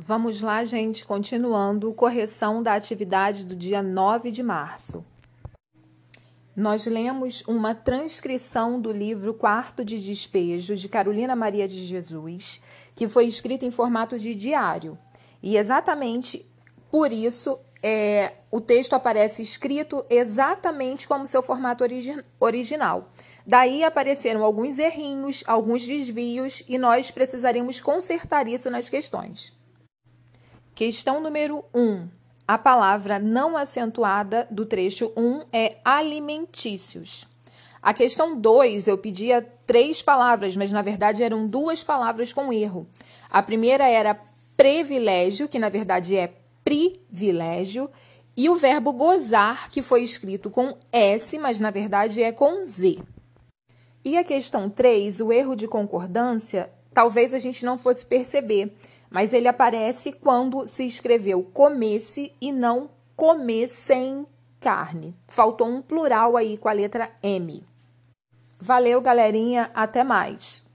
Vamos lá, gente, continuando correção da atividade do dia 9 de março. Nós lemos uma transcrição do livro Quarto de Despejo de Carolina Maria de Jesus, que foi escrita em formato de diário. E exatamente por isso é, o texto aparece escrito exatamente como seu formato origi original. Daí apareceram alguns errinhos, alguns desvios, e nós precisaríamos consertar isso nas questões. Questão número 1. Um, a palavra não acentuada do trecho 1 um é alimentícios. A questão 2, eu pedia três palavras, mas na verdade eram duas palavras com erro. A primeira era privilégio, que na verdade é privilégio, e o verbo gozar, que foi escrito com S, mas na verdade é com Z. E a questão 3, o erro de concordância, talvez a gente não fosse perceber mas ele aparece quando se escreveu comesse e não comer sem carne. Faltou um plural aí com a letra M. Valeu, galerinha, até mais.